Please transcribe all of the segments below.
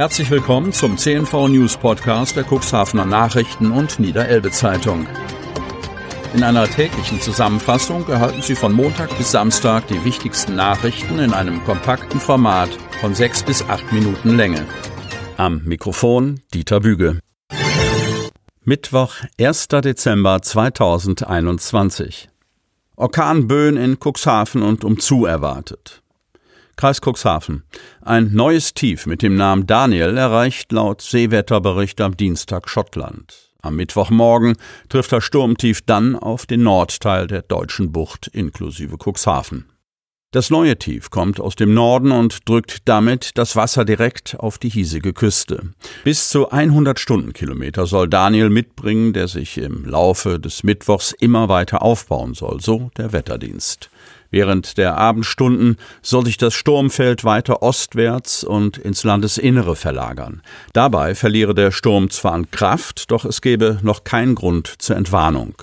Herzlich willkommen zum CNV News Podcast der Cuxhavener Nachrichten und Niederelbe Zeitung. In einer täglichen Zusammenfassung erhalten Sie von Montag bis Samstag die wichtigsten Nachrichten in einem kompakten Format von sechs bis acht Minuten Länge. Am Mikrofon Dieter Büge. Mittwoch, 1. Dezember 2021. Orkanböen in Cuxhaven und umzu erwartet. Kreis Cuxhaven. Ein neues Tief mit dem Namen Daniel erreicht laut Seewetterbericht am Dienstag Schottland. Am Mittwochmorgen trifft das Sturmtief dann auf den Nordteil der deutschen Bucht inklusive Cuxhaven. Das neue Tief kommt aus dem Norden und drückt damit das Wasser direkt auf die hiesige Küste. Bis zu 100 Stundenkilometer soll Daniel mitbringen, der sich im Laufe des Mittwochs immer weiter aufbauen soll, so der Wetterdienst. Während der Abendstunden soll sich das Sturmfeld weiter ostwärts und ins Landesinnere verlagern. Dabei verliere der Sturm zwar an Kraft, doch es gebe noch keinen Grund zur Entwarnung.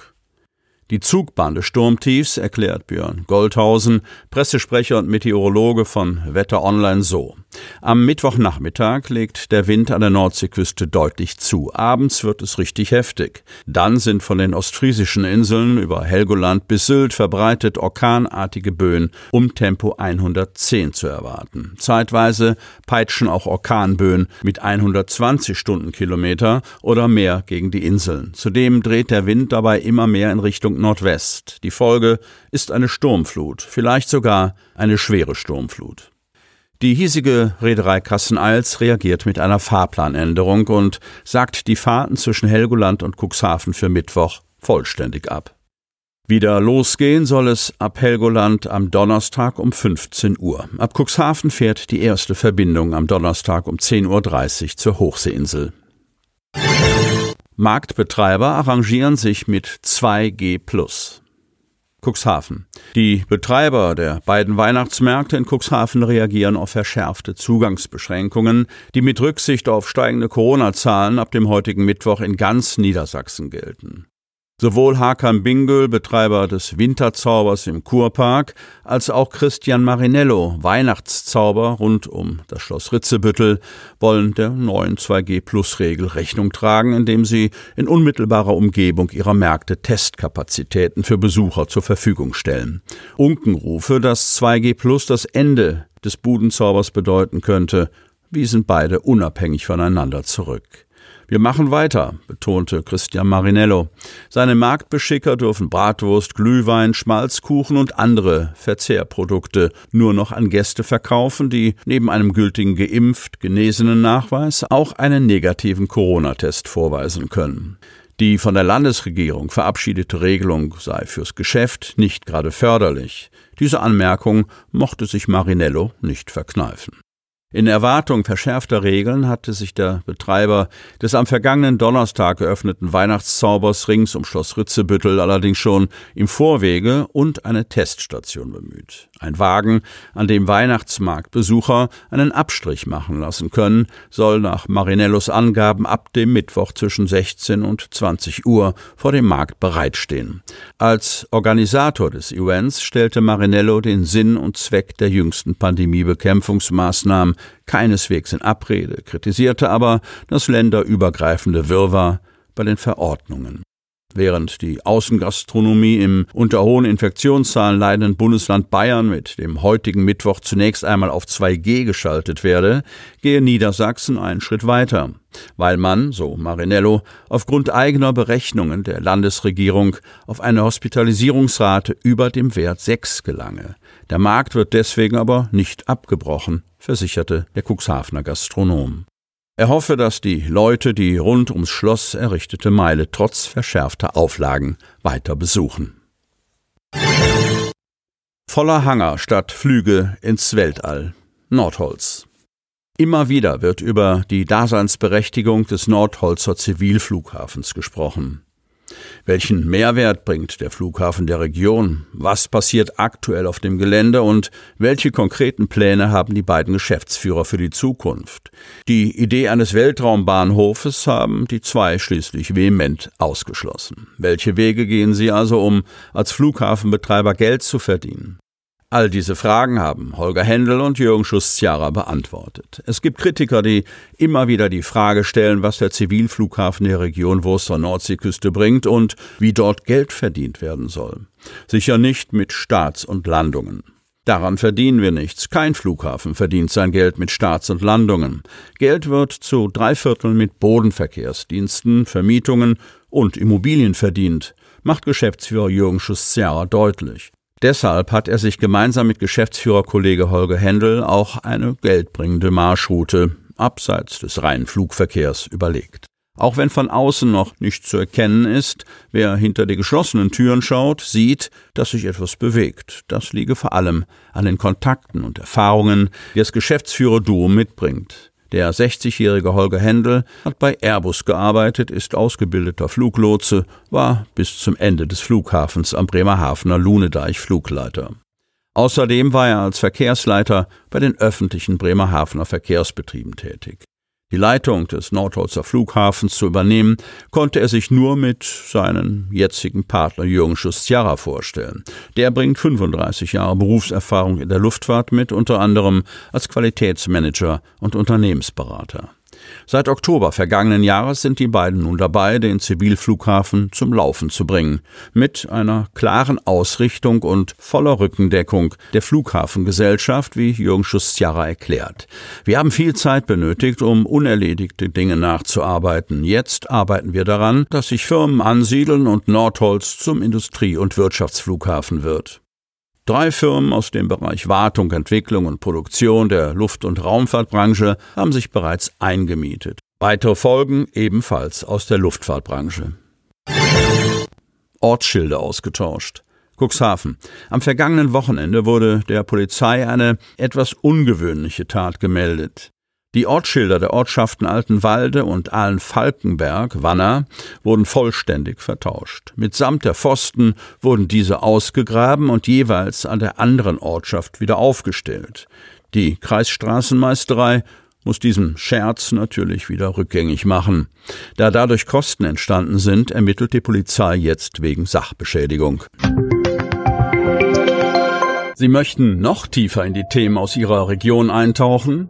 Die Zugbahn des Sturmtiefs erklärt Björn Goldhausen, Pressesprecher und Meteorologe von Wetter Online so. Am Mittwochnachmittag legt der Wind an der Nordseeküste deutlich zu. Abends wird es richtig heftig. Dann sind von den ostfriesischen Inseln über Helgoland bis Sylt verbreitet orkanartige Böen um Tempo 110 zu erwarten. Zeitweise peitschen auch Orkanböen mit 120 Stundenkilometer oder mehr gegen die Inseln. Zudem dreht der Wind dabei immer mehr in Richtung Nordwest. Die Folge ist eine Sturmflut, vielleicht sogar eine schwere Sturmflut. Die hiesige Reederei Kasseneils reagiert mit einer Fahrplanänderung und sagt die Fahrten zwischen Helgoland und Cuxhaven für Mittwoch vollständig ab. Wieder losgehen soll es ab Helgoland am Donnerstag um 15 Uhr. Ab Cuxhaven fährt die erste Verbindung am Donnerstag um 10.30 Uhr zur Hochseeinsel. Marktbetreiber arrangieren sich mit 2G+. Cuxhaven. Die Betreiber der beiden Weihnachtsmärkte in Cuxhaven reagieren auf verschärfte Zugangsbeschränkungen, die mit Rücksicht auf steigende Corona-Zahlen ab dem heutigen Mittwoch in ganz Niedersachsen gelten. Sowohl Hakan Bingöl, Betreiber des Winterzaubers im Kurpark, als auch Christian Marinello, Weihnachtszauber rund um das Schloss Ritzebüttel, wollen der neuen 2G-Plus-Regel Rechnung tragen, indem sie in unmittelbarer Umgebung ihrer Märkte Testkapazitäten für Besucher zur Verfügung stellen. Unkenrufe, dass 2G Plus das Ende des Budenzaubers bedeuten könnte, wiesen beide unabhängig voneinander zurück. Wir machen weiter, betonte Christian Marinello. Seine Marktbeschicker dürfen Bratwurst, Glühwein, Schmalzkuchen und andere Verzehrprodukte nur noch an Gäste verkaufen, die neben einem gültigen geimpft genesenen Nachweis auch einen negativen Corona-Test vorweisen können. Die von der Landesregierung verabschiedete Regelung sei fürs Geschäft nicht gerade förderlich. Diese Anmerkung mochte sich Marinello nicht verkneifen. In Erwartung verschärfter Regeln hatte sich der Betreiber des am vergangenen Donnerstag geöffneten Weihnachtszaubers rings um Schloss Ritzebüttel allerdings schon im Vorwege und eine Teststation bemüht. Ein Wagen, an dem Weihnachtsmarktbesucher einen Abstrich machen lassen können, soll nach Marinellos Angaben ab dem Mittwoch zwischen 16 und 20 Uhr vor dem Markt bereitstehen. Als Organisator des Events stellte Marinello den Sinn und Zweck der jüngsten Pandemiebekämpfungsmaßnahmen keineswegs in Abrede, kritisierte aber das länderübergreifende Wirrwarr bei den Verordnungen. Während die Außengastronomie im unter hohen Infektionszahlen leidenden Bundesland Bayern mit dem heutigen Mittwoch zunächst einmal auf 2G geschaltet werde, gehe Niedersachsen einen Schritt weiter, weil man, so Marinello, aufgrund eigener Berechnungen der Landesregierung auf eine Hospitalisierungsrate über dem Wert 6 gelange. Der Markt wird deswegen aber nicht abgebrochen, versicherte der Cuxhavener Gastronom. Er hoffe, dass die Leute die rund ums Schloss errichtete Meile trotz verschärfter Auflagen weiter besuchen. Voller Hangar statt Flüge ins Weltall. Nordholz. Immer wieder wird über die Daseinsberechtigung des Nordholzer Zivilflughafens gesprochen. Welchen Mehrwert bringt der Flughafen der Region? Was passiert aktuell auf dem Gelände und welche konkreten Pläne haben die beiden Geschäftsführer für die Zukunft? Die Idee eines Weltraumbahnhofes haben die zwei schließlich vehement ausgeschlossen. Welche Wege gehen sie also, um als Flughafenbetreiber Geld zu verdienen? All diese Fragen haben Holger Händel und Jürgen Schuss-Zjara beantwortet. Es gibt Kritiker, die immer wieder die Frage stellen, was der Zivilflughafen der Region Wurster Nordseeküste bringt und wie dort Geld verdient werden soll. Sicher nicht mit Starts und Landungen. Daran verdienen wir nichts. Kein Flughafen verdient sein Geld mit Starts und Landungen. Geld wird zu drei Vierteln mit Bodenverkehrsdiensten, Vermietungen und Immobilien verdient, macht Geschäftsführer Jürgen Schuss-Zjara deutlich. Deshalb hat er sich gemeinsam mit Geschäftsführerkollege Holger Händel auch eine geldbringende Marschroute abseits des reinen Flugverkehrs überlegt. Auch wenn von außen noch nicht zu erkennen ist, wer hinter die geschlossenen Türen schaut, sieht, dass sich etwas bewegt. Das liege vor allem an den Kontakten und Erfahrungen, die das Geschäftsführer-Duo mitbringt. Der 60-jährige Holger Händel hat bei Airbus gearbeitet, ist ausgebildeter Fluglotse, war bis zum Ende des Flughafens am Bremerhavener Lunedeich Flugleiter. Außerdem war er als Verkehrsleiter bei den öffentlichen Bremerhavener Verkehrsbetrieben tätig. Die Leitung des Nordholzer Flughafens zu übernehmen, konnte er sich nur mit seinem jetzigen Partner Jürgen Schuss-Tjara vorstellen. Der bringt 35 Jahre Berufserfahrung in der Luftfahrt mit, unter anderem als Qualitätsmanager und Unternehmensberater. Seit Oktober vergangenen Jahres sind die beiden nun dabei, den Zivilflughafen zum Laufen zu bringen, mit einer klaren Ausrichtung und voller Rückendeckung der Flughafengesellschaft, wie Jürgen Schuss-Tjara erklärt. Wir haben viel Zeit benötigt, um unerledigte Dinge nachzuarbeiten. Jetzt arbeiten wir daran, dass sich Firmen ansiedeln und Nordholz zum Industrie- und Wirtschaftsflughafen wird. Drei Firmen aus dem Bereich Wartung, Entwicklung und Produktion der Luft- und Raumfahrtbranche haben sich bereits eingemietet. Weitere folgen ebenfalls aus der Luftfahrtbranche. Ortsschilder ausgetauscht. Cuxhaven. Am vergangenen Wochenende wurde der Polizei eine etwas ungewöhnliche Tat gemeldet. Die Ortsschilder der Ortschaften Altenwalde und Ahlen-Falkenberg, Wanner, wurden vollständig vertauscht. Mitsamt der Pfosten wurden diese ausgegraben und jeweils an der anderen Ortschaft wieder aufgestellt. Die Kreisstraßenmeisterei muss diesen Scherz natürlich wieder rückgängig machen. Da dadurch Kosten entstanden sind, ermittelt die Polizei jetzt wegen Sachbeschädigung. Sie möchten noch tiefer in die Themen aus Ihrer Region eintauchen?